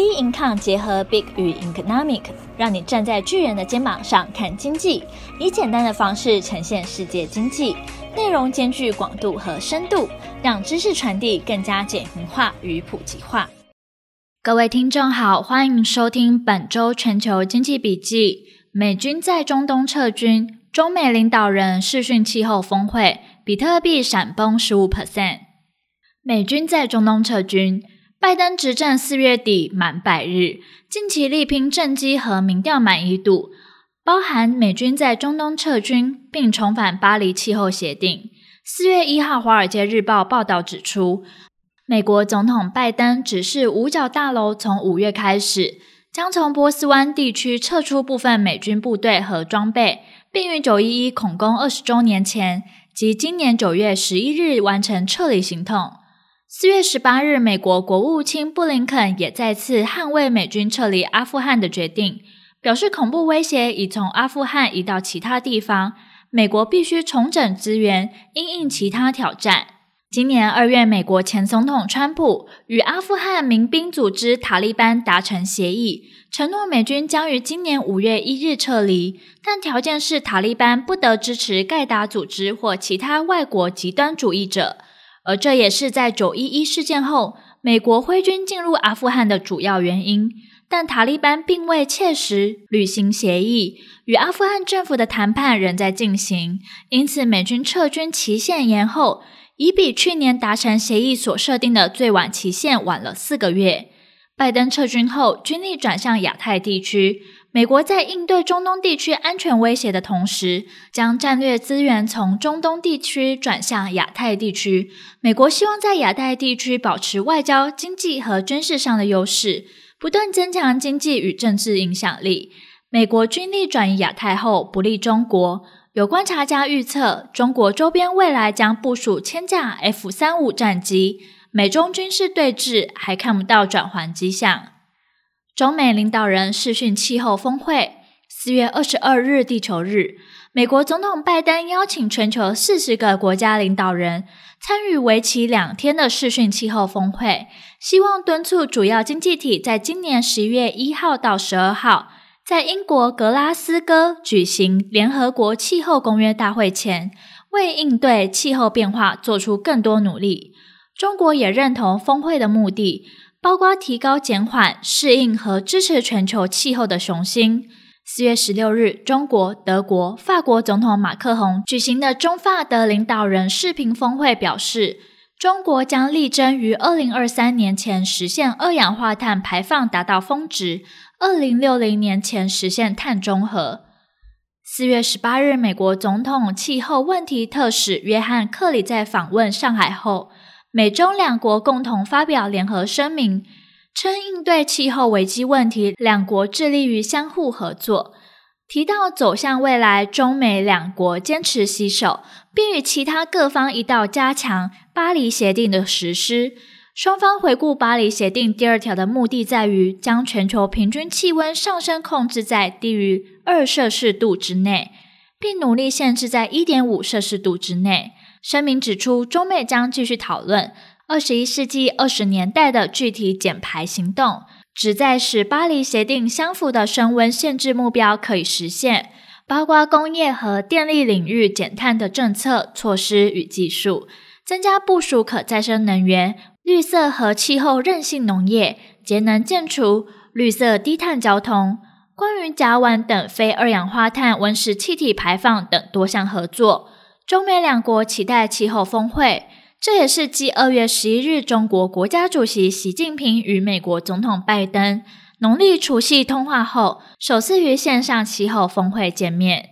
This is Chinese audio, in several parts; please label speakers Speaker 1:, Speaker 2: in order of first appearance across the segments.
Speaker 1: B Income 结合 Big 与 Economic，让你站在巨人的肩膀上看经济，以简单的方式呈现世界经济，内容兼具广度和深度，让知识传递更加简明化与普及化。各位听众好，欢迎收听本周全球经济笔记。美军在中东撤军，中美领导人视讯气候峰会，比特币闪崩十五 percent。美军在中东撤军。拜登执政四月底满百日，近期力拼政绩和民调满意度，包含美军在中东撤军，并重返巴黎气候协定。四月一号，《华尔街日报》报道指出，美国总统拜登指示五角大楼从五月开始，将从波斯湾地区撤出部分美军部队和装备，并于九一一恐攻二十周年前及今年九月十一日完成撤离行动。四月十八日，美国国务卿布林肯也再次捍卫美军撤离阿富汗的决定，表示恐怖威胁已从阿富汗移到其他地方，美国必须重整资源，因应其他挑战。今年二月，美国前总统川普与阿富汗民兵组织塔利班达成协议，承诺美军将于今年五月一日撤离，但条件是塔利班不得支持盖达组织或其他外国极端主义者。而这也是在九一一事件后，美国挥军进入阿富汗的主要原因。但塔利班并未切实履行协议，与阿富汗政府的谈判仍在进行，因此美军撤军期限延后，已比去年达成协议所设定的最晚期限晚了四个月。拜登撤军后，军力转向亚太地区。美国在应对中东地区安全威胁的同时，将战略资源从中东地区转向亚太地区。美国希望在亚太地区保持外交、经济和军事上的优势，不断增强经济与政治影响力。美国军力转移亚太后，不利中国。有观察家预测，中国周边未来将部署千架 F 三五战机，美中军事对峙还看不到转圜迹象。中美领导人视讯气候峰会，四月二十二日地球日，美国总统拜登邀请全球四十个国家领导人参与为期两天的视讯气候峰会，希望敦促主要经济体在今年十一月一号到十二号在英国格拉斯哥举行联合国气候公约大会前，为应对气候变化做出更多努力。中国也认同峰会的目的。包括提高、减缓、适应和支持全球气候的雄心。四月十六日，中国、德国、法国总统马克宏举行的中法德领导人视频峰会表示，中国将力争于二零二三年前实现二氧化碳排放达到峰值，二零六零年前实现碳中和。四月十八日，美国总统气候问题特使约翰克里在访问上海后。美中两国共同发表联合声明，称应对气候危机问题，两国致力于相互合作。提到走向未来，中美两国坚持携手，并与其他各方一道加强巴黎协定的实施。双方回顾巴黎协定第二条的目的，在于将全球平均气温上升控制在低于二摄氏度之内，并努力限制在一点五摄氏度之内。声明指出，中美将继续讨论二十一世纪二十年代的具体减排行动，旨在使巴黎协定相符的升温限制目标可以实现，包括工业和电力领域减碳的政策措施与技术，增加部署可再生能源、绿色和气候韧性农业、节能建筑、绿色低碳交通，关于甲烷等非二氧化碳温室气体排放等多项合作。中美两国期待气候峰会，这也是继二月十一日中国国家主席习近平与美国总统拜登农历除夕通话后，首次于线上气候峰会见面。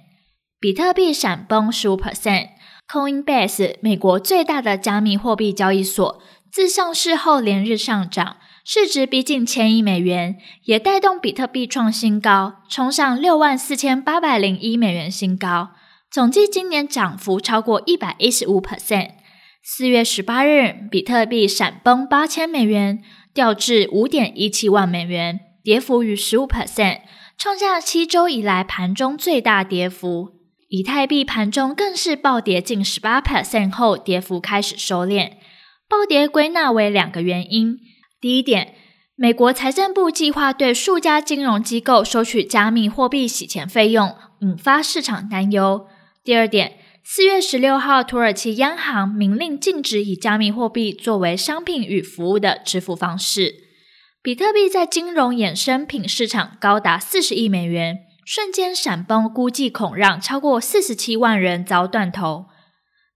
Speaker 1: 比特币闪崩十五 percent，Coinbase 美国最大的加密货币交易所自上市后连日上涨，市值逼近千亿美元，也带动比特币创新高，冲上六万四千八百零一美元新高。总计今年涨幅超过一百一十五 percent。四月十八日，比特币闪崩八千美元，掉至五点一七万美元，跌幅逾十五 percent，创下七周以来盘中最大跌幅。以太币盘中更是暴跌近十八 percent 后，跌幅开始收敛。暴跌归纳为两个原因：第一点，美国财政部计划对数家金融机构收取加密货币洗钱费用，引发市场担忧。第二点，四月十六号，土耳其央行明令禁止以加密货币作为商品与服务的支付方式。比特币在金融衍生品市场高达四十亿美元，瞬间闪崩，估计恐让超过四十七万人遭断头。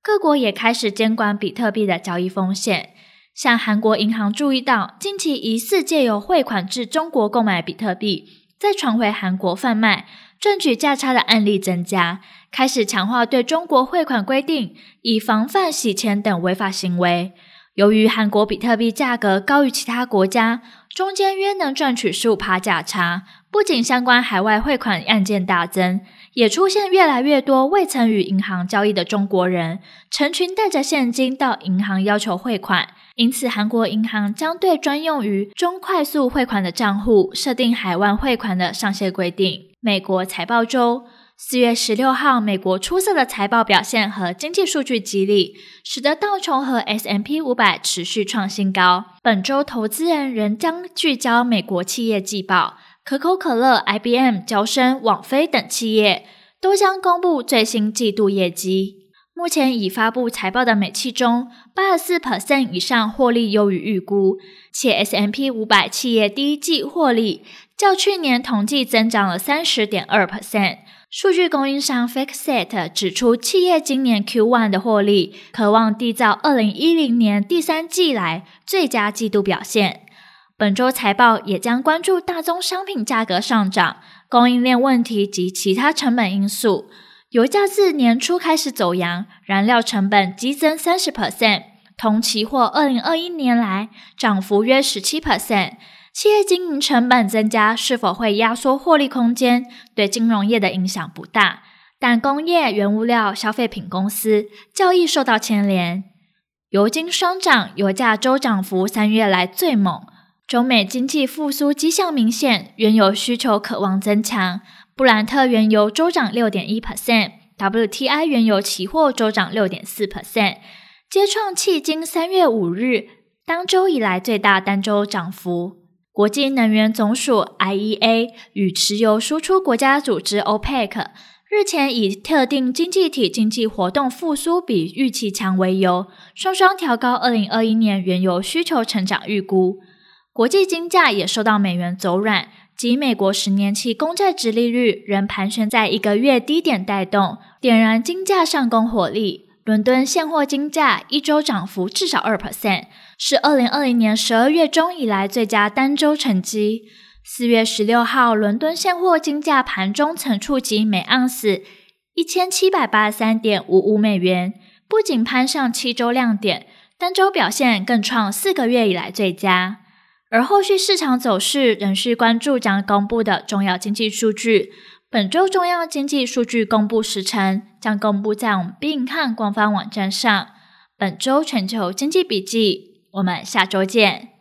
Speaker 1: 各国也开始监管比特币的交易风险。像韩国银行注意到，近期疑似借由汇款至中国购买比特币，再传回韩国贩卖，赚取价差的案例增加，开始强化对中国汇款规定，以防范洗钱等违法行为。由于韩国比特币价格高于其他国家，中间约能赚取十五趴价差，不仅相关海外汇款案件大增。也出现越来越多未曾与银行交易的中国人，成群带着现金到银行要求汇款，因此韩国银行将对专用于中快速汇款的账户设定海外汇款的上限规定。美国财报周，四月十六号，美国出色的财报表现和经济数据激励，使得道琼和 S M P 五百持续创新高。本周投资人仍将聚焦美国企业季报。可口可乐、IBM、交生、网飞等企业都将公布最新季度业绩。目前已发布财报的美企中，八十四 percent 以上获利优于预估，且 S&P 五百企业第一季获利较去年同季增长了三十点二 percent。数据供应商 FactSet 指出，企业今年 Q1 的获利可望缔造二零一零年第三季来最佳季度表现。本周财报也将关注大宗商品价格上涨、供应链问题及其他成本因素。油价自年初开始走扬，燃料成本激增三十 percent，同期或二零二一年来涨幅约十七 percent。企业经营成本增加是否会压缩获利空间？对金融业的影响不大，但工业、原物料、消费品公司较易受到牵连。油金双涨，油价周涨幅三月来最猛。中美经济复苏迹象明显，原油需求渴望增强。布兰特原油周涨六点一 percent，WTI 原油期货周涨六点四 percent，皆创迄今三月五日当周以来最大单周涨幅。国际能源总署 IEA 与石油输出国家组织 OPEC 日前以特定经济体经济活动复苏比预期强为由，双双调高二零二一年原油需求成长预估。国际金价也受到美元走软及美国十年期公债殖利率仍盘旋在一个月低点带动，点燃金价上攻火力。伦敦现货金价一周涨幅至少二 percent，是二零二零年十二月中以来最佳单周成绩。四月十六号，伦敦现货金价盘中曾触及每盎司一千七百八十三点五五美元，不仅攀上七周亮点，单周表现更创四个月以来最佳。而后续市场走势仍需关注将公布的重要经济数据。本周重要经济数据公布时程将公布在我们并看官方网站上。本周全球经济笔记，我们下周见。